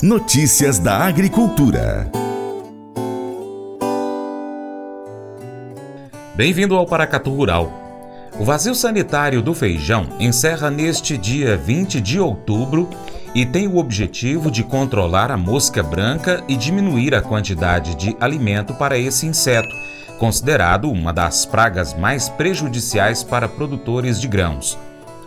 Notícias da Agricultura. Bem-vindo ao Paracatu Rural. O vazio sanitário do feijão encerra neste dia 20 de outubro e tem o objetivo de controlar a mosca branca e diminuir a quantidade de alimento para esse inseto, considerado uma das pragas mais prejudiciais para produtores de grãos.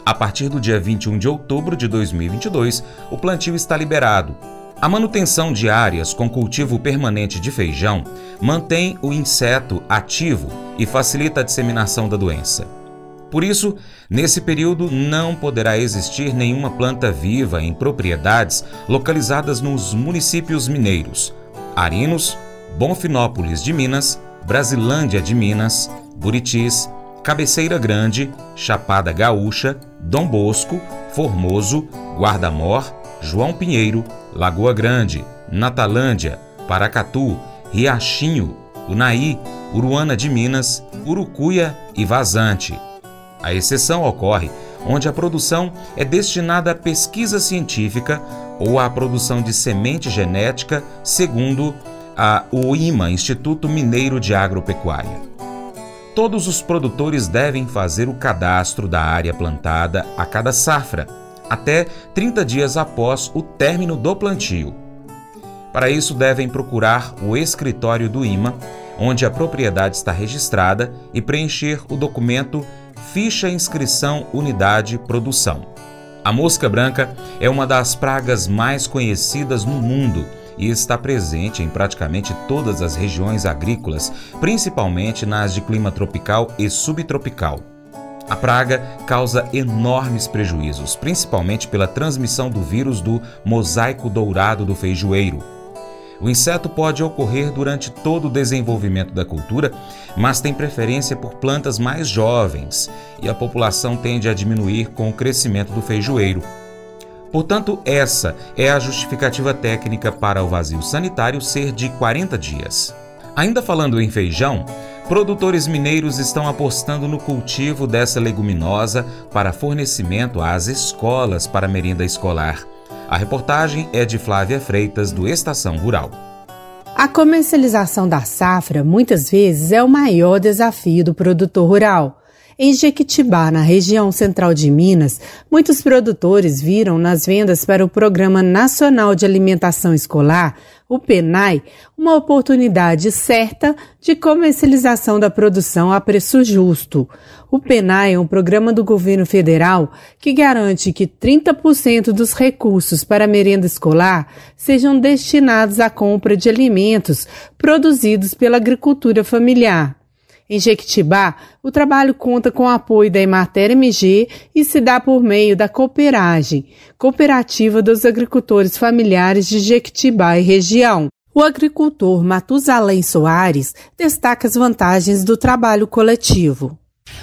A partir do dia 21 de outubro de 2022, o plantio está liberado. A manutenção de áreas com cultivo permanente de feijão mantém o inseto ativo e facilita a disseminação da doença. Por isso, nesse período não poderá existir nenhuma planta viva em propriedades localizadas nos municípios mineiros: Arinos, Bonfinópolis de Minas, Brasilândia de Minas, Buritis, Cabeceira Grande, Chapada Gaúcha, Dom Bosco, Formoso, Guarda-Mor, João Pinheiro, Lagoa Grande, Natalândia, Paracatu, Riachinho, Unaí, Uruana de Minas, Urucuia e Vazante. A exceção ocorre onde a produção é destinada à pesquisa científica ou à produção de semente genética, segundo a, IMA, Instituto Mineiro de Agropecuária. Todos os produtores devem fazer o cadastro da área plantada a cada safra, até 30 dias após o término do plantio. Para isso, devem procurar o escritório do IMA, onde a propriedade está registrada, e preencher o documento Ficha Inscrição Unidade Produção. A mosca branca é uma das pragas mais conhecidas no mundo e está presente em praticamente todas as regiões agrícolas, principalmente nas de clima tropical e subtropical. A praga causa enormes prejuízos, principalmente pela transmissão do vírus do mosaico dourado do feijoeiro. O inseto pode ocorrer durante todo o desenvolvimento da cultura, mas tem preferência por plantas mais jovens e a população tende a diminuir com o crescimento do feijoeiro. Portanto, essa é a justificativa técnica para o vazio sanitário ser de 40 dias. Ainda falando em feijão, produtores mineiros estão apostando no cultivo dessa leguminosa para fornecimento às escolas para merenda escolar. A reportagem é de Flávia Freitas, do Estação Rural. A comercialização da safra muitas vezes é o maior desafio do produtor rural. Em Jequitibá, na região central de Minas, muitos produtores viram nas vendas para o Programa Nacional de Alimentação Escolar, o PENAI, uma oportunidade certa de comercialização da produção a preço justo. O PENAI é um programa do governo federal que garante que 30% dos recursos para a merenda escolar sejam destinados à compra de alimentos produzidos pela agricultura familiar. Em Jequitibá, o trabalho conta com o apoio da Emater MG e se dá por meio da Cooperagem, Cooperativa dos Agricultores Familiares de Jequitibá e região. O agricultor Matusalém Soares destaca as vantagens do trabalho coletivo.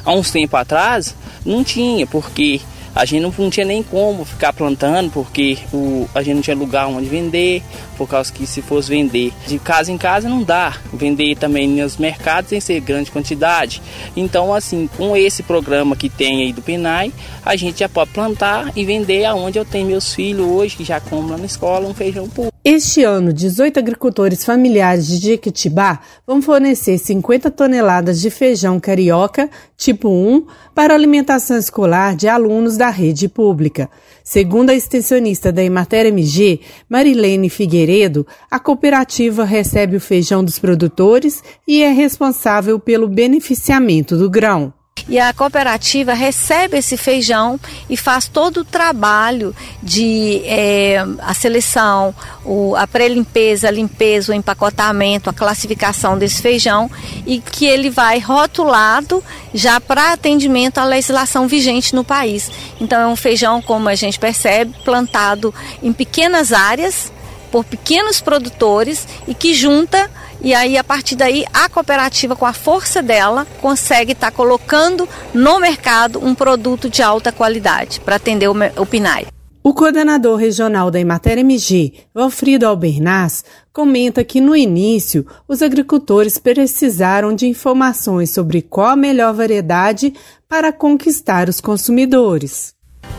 Há uns tempos atrás, não tinha, porque a gente não, não tinha nem como ficar plantando, porque o, a gente não tinha lugar onde vender, por causa que se fosse vender de casa em casa não dá. Vender também nos mercados tem ser grande quantidade. Então, assim, com esse programa que tem aí do PENAI, a gente já pode plantar e vender aonde eu tenho meus filhos hoje, que já lá na escola, um feijão puro. Este ano, 18 agricultores familiares de Jequitibá vão fornecer 50 toneladas de feijão carioca tipo 1 para alimentação escolar de alunos da rede pública. Segundo a extensionista da Emater MG, Marilene Figueiredo, a cooperativa recebe o feijão dos produtores e é responsável pelo beneficiamento do grão e a cooperativa recebe esse feijão e faz todo o trabalho de é, a seleção, o, a pré-limpeza, a limpeza, o empacotamento, a classificação desse feijão e que ele vai rotulado já para atendimento à legislação vigente no país. Então é um feijão, como a gente percebe, plantado em pequenas áreas por pequenos produtores e que junta e aí, a partir daí, a cooperativa, com a força dela, consegue estar tá colocando no mercado um produto de alta qualidade para atender o, o PNAE. O coordenador regional da Emater MG, Valfrido Albernaz, comenta que no início os agricultores precisaram de informações sobre qual a melhor variedade para conquistar os consumidores.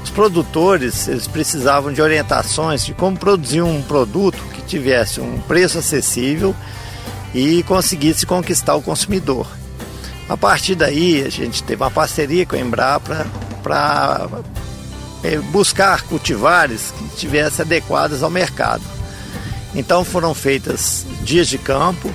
Os produtores eles precisavam de orientações de como produzir um produto que tivesse um preço acessível e conseguisse conquistar o consumidor. A partir daí, a gente teve uma parceria com a Embrapa para é, buscar cultivares que estivessem adequados ao mercado. Então foram feitas dias de campo,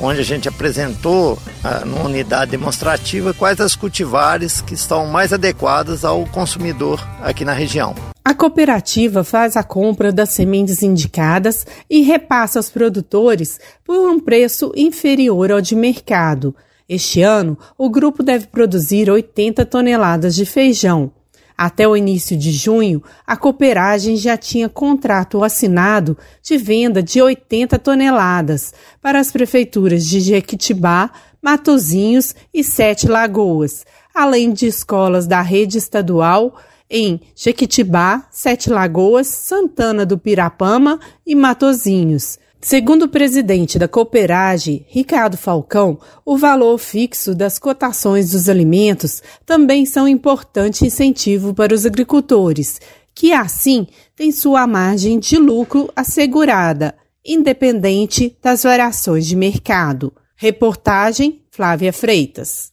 onde a gente apresentou ah, numa unidade demonstrativa quais as cultivares que estão mais adequadas ao consumidor aqui na região. A cooperativa faz a compra das sementes indicadas e repassa aos produtores por um preço inferior ao de mercado. Este ano, o grupo deve produzir 80 toneladas de feijão. Até o início de junho, a cooperagem já tinha contrato assinado de venda de 80 toneladas para as prefeituras de Jequitibá, Matozinhos e Sete Lagoas, além de escolas da rede estadual em Jequitibá, Sete Lagoas, Santana do Pirapama e Matozinhos. Segundo o presidente da Cooperage, Ricardo Falcão, o valor fixo das cotações dos alimentos também são importante incentivo para os agricultores, que assim têm sua margem de lucro assegurada, independente das variações de mercado. Reportagem Flávia Freitas.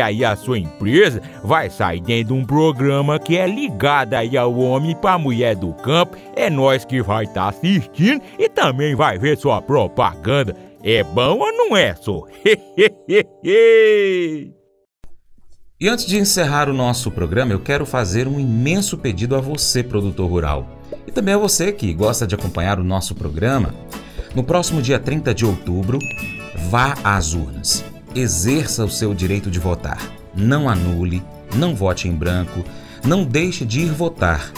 aí a sua empresa vai sair dentro de um programa que é ligado aí ao homem para mulher do campo. É nós que vai estar tá assistindo e também vai ver sua propaganda. É bom ou não é, só? E antes de encerrar o nosso programa, eu quero fazer um imenso pedido a você, produtor rural, e também a você que gosta de acompanhar o nosso programa. No próximo dia 30 de outubro, vá às urnas. Exerça o seu direito de votar. Não anule, não vote em branco, não deixe de ir votar.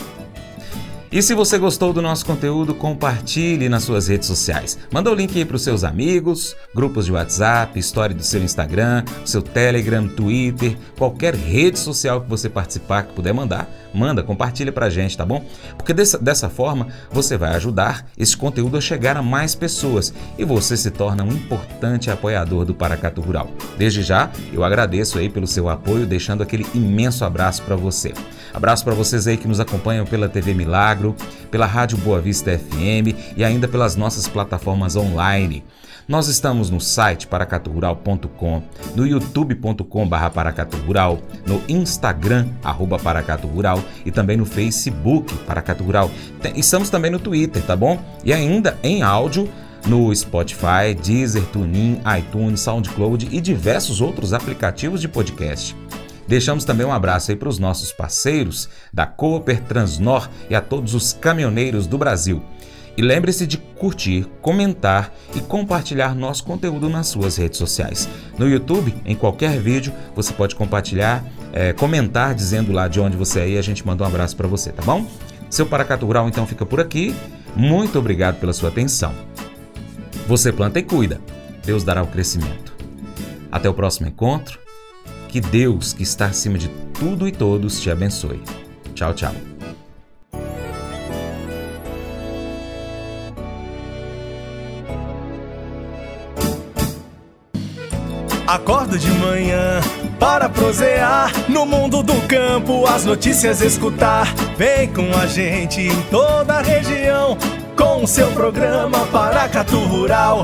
E se você gostou do nosso conteúdo, compartilhe nas suas redes sociais. Manda o link aí para os seus amigos, grupos de WhatsApp, história do seu Instagram, seu Telegram, Twitter, qualquer rede social que você participar, que puder mandar, manda, compartilha para a gente, tá bom? Porque dessa, dessa forma você vai ajudar esse conteúdo a chegar a mais pessoas e você se torna um importante apoiador do Paracato Rural. Desde já, eu agradeço aí pelo seu apoio, deixando aquele imenso abraço para você. Abraço para vocês aí que nos acompanham pela TV Milagro, pela Rádio Boa Vista FM e ainda pelas nossas plataformas online. Nós estamos no site paracaturural.com, no youtube.com barra no Instagram, arroba paracaturural e também no Facebook Paracaturural. Estamos também no Twitter, tá bom? E ainda em áudio no Spotify, Deezer, TuneIn, iTunes, SoundCloud e diversos outros aplicativos de podcast. Deixamos também um abraço aí para os nossos parceiros da Cooper Transnor e a todos os caminhoneiros do Brasil. E lembre-se de curtir, comentar e compartilhar nosso conteúdo nas suas redes sociais. No YouTube, em qualquer vídeo, você pode compartilhar, é, comentar dizendo lá de onde você é e a gente manda um abraço para você, tá bom? Seu Paracato Rural então fica por aqui. Muito obrigado pela sua atenção. Você planta e cuida. Deus dará o crescimento. Até o próximo encontro. Que Deus, que está acima de tudo e todos, te abençoe. Tchau, tchau. Acordo de manhã para prosear no mundo do campo, as notícias escutar. Vem com a gente em toda a região com o seu programa Paracatu Rural.